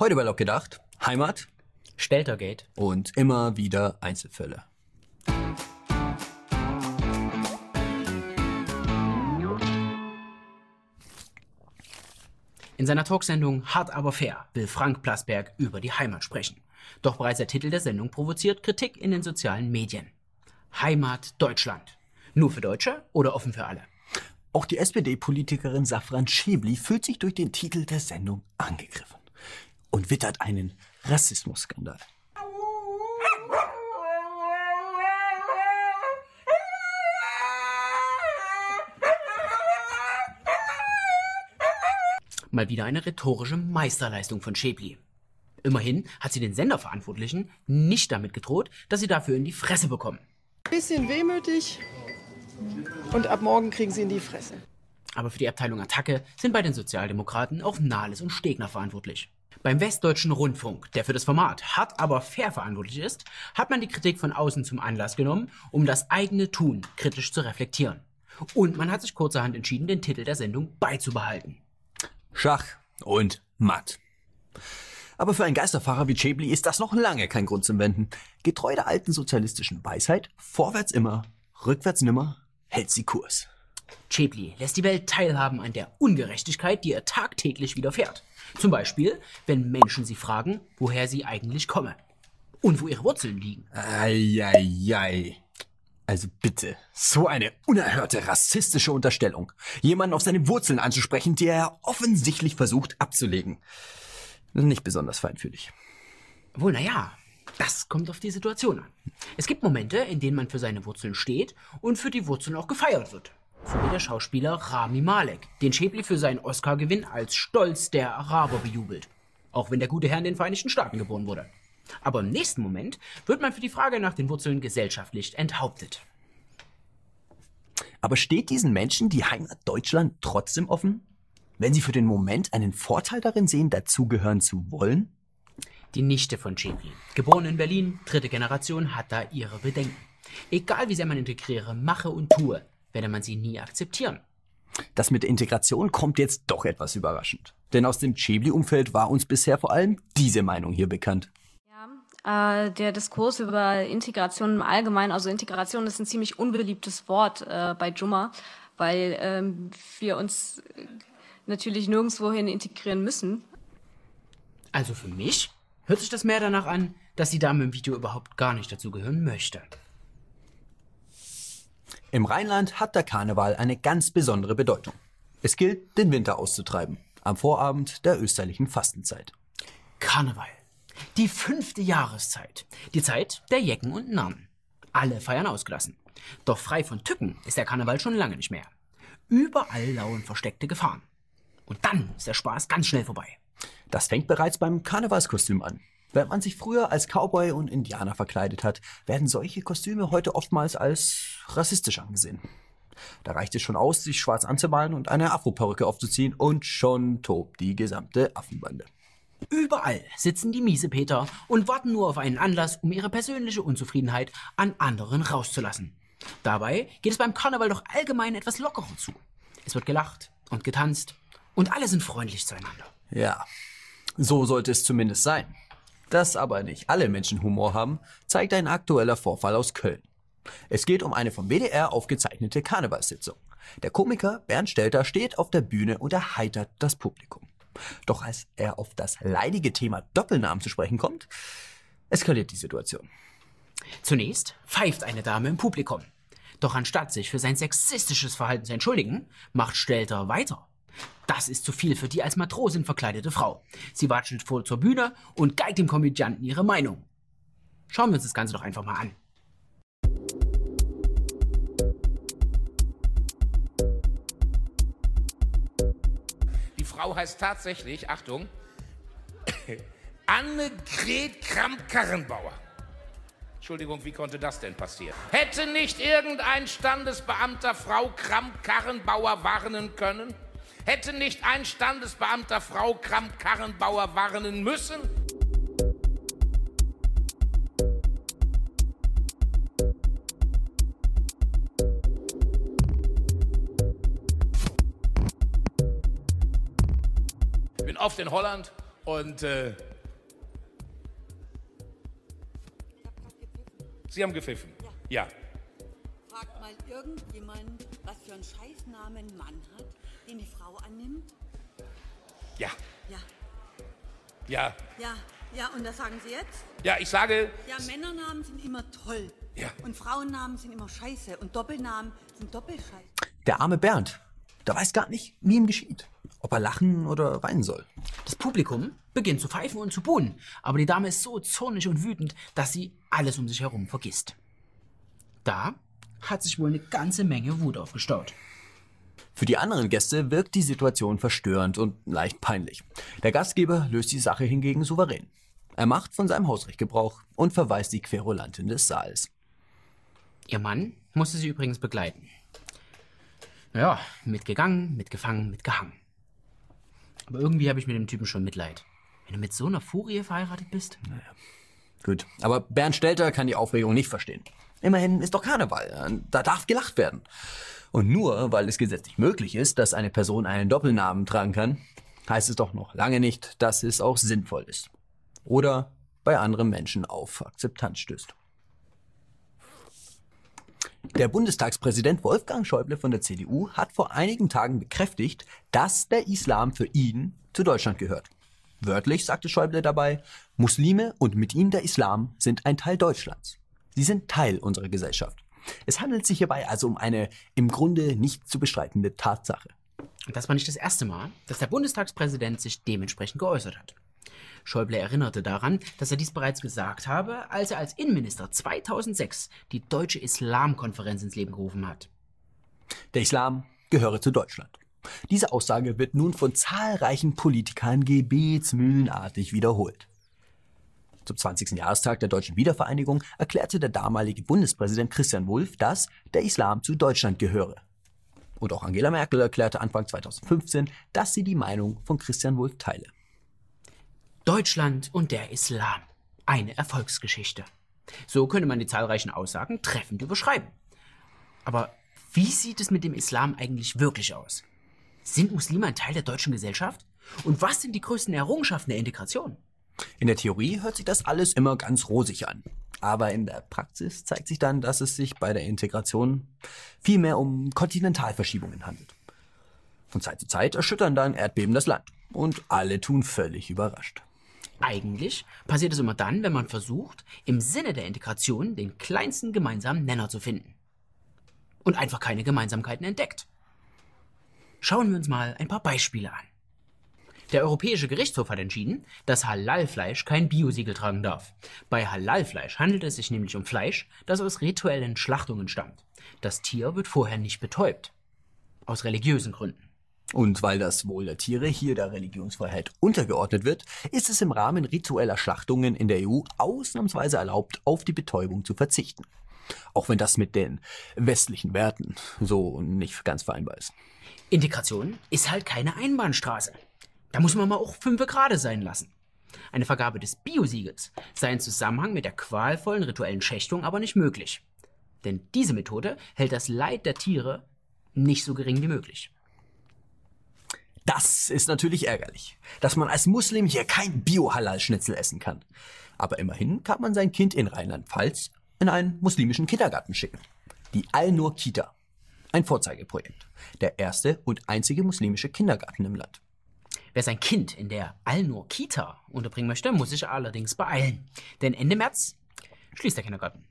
Heute bei Lok gedacht, Heimat Steltergate. und immer wieder Einzelfälle. In seiner Talksendung Hart aber fair will Frank Plasberg über die Heimat sprechen. Doch bereits der Titel der Sendung provoziert Kritik in den sozialen Medien. Heimat Deutschland. Nur für Deutsche oder offen für alle? Auch die SPD-Politikerin Safran Schäbli fühlt sich durch den Titel der Sendung angegriffen und wittert einen Rassismusskandal. Mal wieder eine rhetorische Meisterleistung von Schäbli. Immerhin hat sie den Senderverantwortlichen nicht damit gedroht, dass sie dafür in die Fresse bekommen. Bisschen wehmütig und ab morgen kriegen sie in die Fresse. Aber für die Abteilung Attacke sind bei den Sozialdemokraten auch Nahles und Stegner verantwortlich. Beim Westdeutschen Rundfunk, der für das Format hart aber fair verantwortlich ist, hat man die Kritik von außen zum Anlass genommen, um das eigene Tun kritisch zu reflektieren. Und man hat sich kurzerhand entschieden, den Titel der Sendung beizubehalten. Schach und Matt. Aber für einen Geisterfahrer wie Schäbli ist das noch lange kein Grund zum Wenden. Getreu der alten sozialistischen Weisheit, vorwärts immer, rückwärts nimmer, hält sie Kurs. Schäbli lässt die Welt teilhaben an der Ungerechtigkeit, die ihr tagtäglich widerfährt. Zum Beispiel, wenn Menschen sie fragen, woher sie eigentlich kommen und wo ihre Wurzeln liegen. Eieiei. Also bitte, so eine unerhörte rassistische Unterstellung. Jemanden auf seine Wurzeln anzusprechen, die er offensichtlich versucht abzulegen. Nicht besonders feinfühlig. Wohl, naja, das kommt auf die Situation an. Es gibt Momente, in denen man für seine Wurzeln steht und für die Wurzeln auch gefeiert wird. So wie der Schauspieler Rami Malek, den Schäbli für seinen Oscar-Gewinn als Stolz der Araber bejubelt. Auch wenn der gute Herr in den Vereinigten Staaten geboren wurde. Aber im nächsten Moment wird man für die Frage nach den Wurzeln gesellschaftlich enthauptet. Aber steht diesen Menschen die Heimat Deutschland trotzdem offen? Wenn sie für den Moment einen Vorteil darin sehen, dazugehören zu wollen? Die Nichte von Schäbli, geboren in Berlin, dritte Generation, hat da ihre Bedenken. Egal wie sehr man integriere, mache und tue, werde man sie nie akzeptieren. Das mit der Integration kommt jetzt doch etwas überraschend. Denn aus dem Schäbli-Umfeld war uns bisher vor allem diese Meinung hier bekannt. Äh, der Diskurs über Integration im Allgemeinen, also Integration ist ein ziemlich unbeliebtes Wort äh, bei Jumma, weil ähm, wir uns natürlich nirgendwohin integrieren müssen. Also für mich hört sich das mehr danach an, dass die Dame im Video überhaupt gar nicht dazugehören möchte. Im Rheinland hat der Karneval eine ganz besondere Bedeutung. Es gilt, den Winter auszutreiben, am Vorabend der österlichen Fastenzeit. Karneval. Die fünfte Jahreszeit. Die Zeit der Jecken und Narren. Alle feiern ausgelassen. Doch frei von Tücken ist der Karneval schon lange nicht mehr. Überall lauern versteckte Gefahren. Und dann ist der Spaß ganz schnell vorbei. Das fängt bereits beim Karnevalskostüm an. Wenn man sich früher als Cowboy und Indianer verkleidet hat, werden solche Kostüme heute oftmals als rassistisch angesehen. Da reicht es schon aus, sich schwarz anzumalen und eine Afroperücke aufzuziehen und schon tobt die gesamte Affenbande. Überall sitzen die Miesepeter und warten nur auf einen Anlass, um ihre persönliche Unzufriedenheit an anderen rauszulassen. Dabei geht es beim Karneval doch allgemein etwas lockerer zu. Es wird gelacht und getanzt und alle sind freundlich zueinander. Ja, so sollte es zumindest sein. Dass aber nicht alle Menschen Humor haben, zeigt ein aktueller Vorfall aus Köln. Es geht um eine vom WDR aufgezeichnete Karnevalssitzung. Der Komiker Bernd Stelter steht auf der Bühne und erheitert das Publikum. Doch als er auf das leidige Thema Doppelnamen zu sprechen kommt, eskaliert die Situation. Zunächst pfeift eine Dame im Publikum. Doch anstatt sich für sein sexistisches Verhalten zu entschuldigen, macht Stelter weiter. Das ist zu viel für die als Matrosin verkleidete Frau. Sie watschelt vor zur Bühne und geigt dem Komödianten ihre Meinung. Schauen wir uns das Ganze doch einfach mal an. Die Frau heißt tatsächlich, Achtung, Annegret Kramp-Karrenbauer. Entschuldigung, wie konnte das denn passieren? Hätte nicht irgendein Standesbeamter Frau Kramp-Karrenbauer warnen können? Hätte nicht ein Standesbeamter Frau Kramp-Karrenbauer warnen müssen? Ich bin oft in Holland Und äh, Sie haben gepfiffen. Ja. Fragt mal irgendjemand, für einen Scheißnamen Mann hat, den die Frau annimmt? Ja. Ja, Ja. ja, ja, und das sagen Sie jetzt? Ja, ich sage, Ja, Männernamen sind immer toll. Ja. Und Frauennamen sind immer scheiße. Und Doppelnamen sind doppelscheiße. Der arme Bernd, der weiß gar nicht, wie ihm geschieht. Ob er lachen oder weinen soll. Das Publikum beginnt zu pfeifen und zu buhen, aber die Dame ist so zornig und wütend, dass sie alles um sich herum vergisst. Da hat sich wohl eine ganze Menge Wut aufgestaut. Für die anderen Gäste wirkt die Situation verstörend und leicht peinlich. Der Gastgeber löst die Sache hingegen souverän. Er macht von seinem Hausrecht Gebrauch und verweist die Querulantin des Saals. Ihr Mann musste sie übrigens begleiten. Ja, mitgegangen, mitgefangen, mitgehangen. Aber irgendwie habe ich mit dem Typen schon Mitleid. Wenn du mit so einer Furie verheiratet bist? Gut, aber Bernd Stelter kann die Aufregung nicht verstehen. Immerhin ist doch Karneval, da darf gelacht werden. Und nur weil es gesetzlich möglich ist, dass eine Person einen Doppelnamen tragen kann, heißt es doch noch lange nicht, dass es auch sinnvoll ist. Oder bei anderen Menschen auf Akzeptanz stößt. Der Bundestagspräsident Wolfgang Schäuble von der CDU hat vor einigen Tagen bekräftigt, dass der Islam für ihn zu Deutschland gehört. Wörtlich sagte Schäuble dabei, Muslime und mit ihnen der Islam sind ein Teil Deutschlands. Sie sind Teil unserer Gesellschaft. Es handelt sich hierbei also um eine im Grunde nicht zu bestreitende Tatsache. Und das war nicht das erste Mal, dass der Bundestagspräsident sich dementsprechend geäußert hat. Schäuble erinnerte daran, dass er dies bereits gesagt habe, als er als Innenminister 2006 die Deutsche Islamkonferenz ins Leben gerufen hat. Der Islam gehöre zu Deutschland. Diese Aussage wird nun von zahlreichen Politikern gebetsmühlenartig wiederholt. Zum 20. Jahrestag der deutschen Wiedervereinigung erklärte der damalige Bundespräsident Christian Wulff, dass der Islam zu Deutschland gehöre. Und auch Angela Merkel erklärte Anfang 2015, dass sie die Meinung von Christian Wulff teile. Deutschland und der Islam. Eine Erfolgsgeschichte. So könnte man die zahlreichen Aussagen treffend überschreiben. Aber wie sieht es mit dem Islam eigentlich wirklich aus? Sind Muslime ein Teil der deutschen Gesellschaft? Und was sind die größten Errungenschaften der Integration? In der Theorie hört sich das alles immer ganz rosig an. Aber in der Praxis zeigt sich dann, dass es sich bei der Integration vielmehr um Kontinentalverschiebungen handelt. Von Zeit zu Zeit erschüttern dann Erdbeben das Land. Und alle tun völlig überrascht. Eigentlich passiert es immer dann, wenn man versucht, im Sinne der Integration den kleinsten gemeinsamen Nenner zu finden. Und einfach keine Gemeinsamkeiten entdeckt. Schauen wir uns mal ein paar Beispiele an. Der Europäische Gerichtshof hat entschieden, dass Halalfleisch kein Biosiegel tragen darf. Bei Halalfleisch handelt es sich nämlich um Fleisch, das aus rituellen Schlachtungen stammt. Das Tier wird vorher nicht betäubt. Aus religiösen Gründen. Und weil das Wohl der Tiere hier der Religionsfreiheit untergeordnet wird, ist es im Rahmen ritueller Schlachtungen in der EU ausnahmsweise erlaubt, auf die Betäubung zu verzichten. Auch wenn das mit den westlichen Werten so nicht ganz vereinbar ist. Integration ist halt keine Einbahnstraße. Da muss man mal auch fünf gerade sein lassen. Eine Vergabe des Biosiegels sei in Zusammenhang mit der qualvollen rituellen Schächtung aber nicht möglich. Denn diese Methode hält das Leid der Tiere nicht so gering wie möglich. Das ist natürlich ärgerlich, dass man als Muslim hier kein Bio-Halal-Schnitzel essen kann. Aber immerhin kann man sein Kind in Rheinland-Pfalz in einen muslimischen Kindergarten schicken. Die Al-Nur Kita. Ein Vorzeigeprojekt. Der erste und einzige muslimische Kindergarten im Land. Wer sein Kind in der Al-Nur Kita unterbringen möchte, muss sich allerdings beeilen. Denn Ende März schließt der Kindergarten.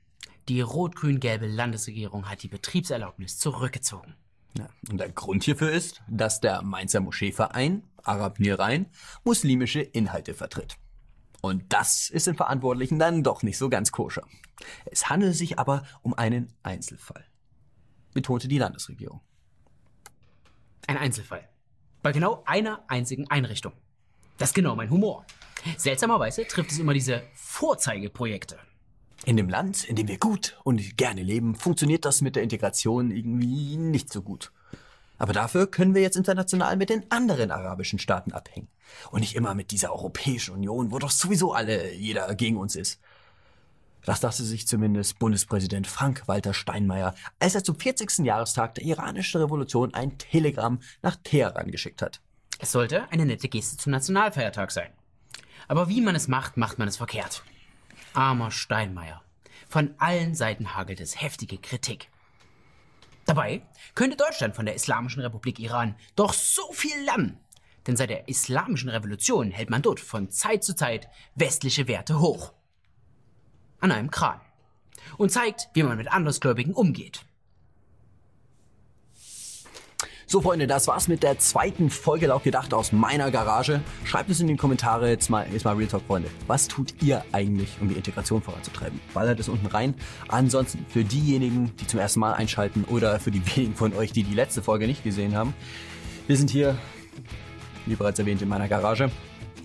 Die rot-grün-gelbe Landesregierung hat die Betriebserlaubnis zurückgezogen. Ja, und der Grund hierfür ist, dass der Mainzer Moscheeverein, Arab Nirain, muslimische Inhalte vertritt. Und das ist den Verantwortlichen dann doch nicht so ganz koscher. Es handelt sich aber um einen Einzelfall, betonte die Landesregierung. Ein Einzelfall. Bei genau einer einzigen Einrichtung. Das ist genau mein Humor. Seltsamerweise trifft es immer diese Vorzeigeprojekte. In dem Land, in dem wir gut und gerne leben, funktioniert das mit der Integration irgendwie nicht so gut. Aber dafür können wir jetzt international mit den anderen arabischen Staaten abhängen. Und nicht immer mit dieser Europäischen Union, wo doch sowieso alle, jeder gegen uns ist. Das dachte sich zumindest Bundespräsident Frank-Walter Steinmeier, als er zum 40. Jahrestag der iranischen Revolution ein Telegramm nach Teheran geschickt hat. Es sollte eine nette Geste zum Nationalfeiertag sein. Aber wie man es macht, macht man es verkehrt. Armer Steinmeier. Von allen Seiten hagelt es heftige Kritik. Dabei könnte Deutschland von der Islamischen Republik Iran doch so viel lernen. Denn seit der Islamischen Revolution hält man dort von Zeit zu Zeit westliche Werte hoch. An einem Kran. Und zeigt, wie man mit Andersgläubigen umgeht. So, Freunde, das war's mit der zweiten Folge laut gedacht aus meiner Garage. Schreibt es in den Kommentare jetzt mal, jetzt mal Real Talk, Freunde. Was tut ihr eigentlich, um die Integration voranzutreiben? Ballert es unten rein. Ansonsten für diejenigen, die zum ersten Mal einschalten oder für die wenigen von euch, die die letzte Folge nicht gesehen haben. Wir sind hier, wie bereits erwähnt, in meiner Garage.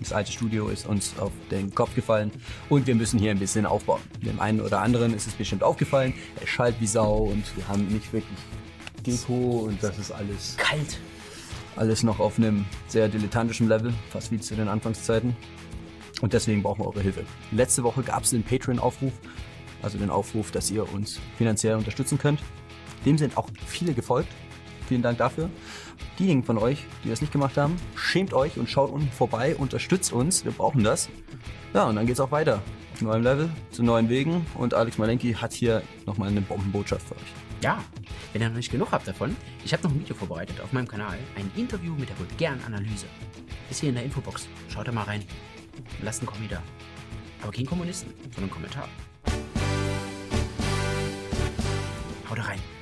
Das alte Studio ist uns auf den Kopf gefallen und wir müssen hier ein bisschen aufbauen. Dem einen oder anderen ist es bestimmt aufgefallen. Es schallt wie Sau und wir haben nicht wirklich Deko und das ist alles Kalt. alles noch auf einem sehr dilettantischen Level, fast wie zu den Anfangszeiten. Und deswegen brauchen wir eure Hilfe. Letzte Woche gab es den Patreon-Aufruf, also den Aufruf, dass ihr uns finanziell unterstützen könnt. Dem sind auch viele gefolgt. Vielen Dank dafür. Diejenigen von euch, die das nicht gemacht haben, schämt euch und schaut unten vorbei, unterstützt uns, wir brauchen das. Ja, und dann geht's auch weiter. Auf neuem Level, zu neuen Wegen und Alex Malenki hat hier nochmal eine Bombenbotschaft für euch. Ja, wenn ihr noch nicht genug habt davon, ich habe noch ein Video vorbereitet auf meinem Kanal, ein Interview mit der vulgären Analyse. Ist hier in der Infobox. Schaut da mal rein. Lasst einen Kommentar. Aber kein Kommunisten, sondern einen Kommentar. Haut rein.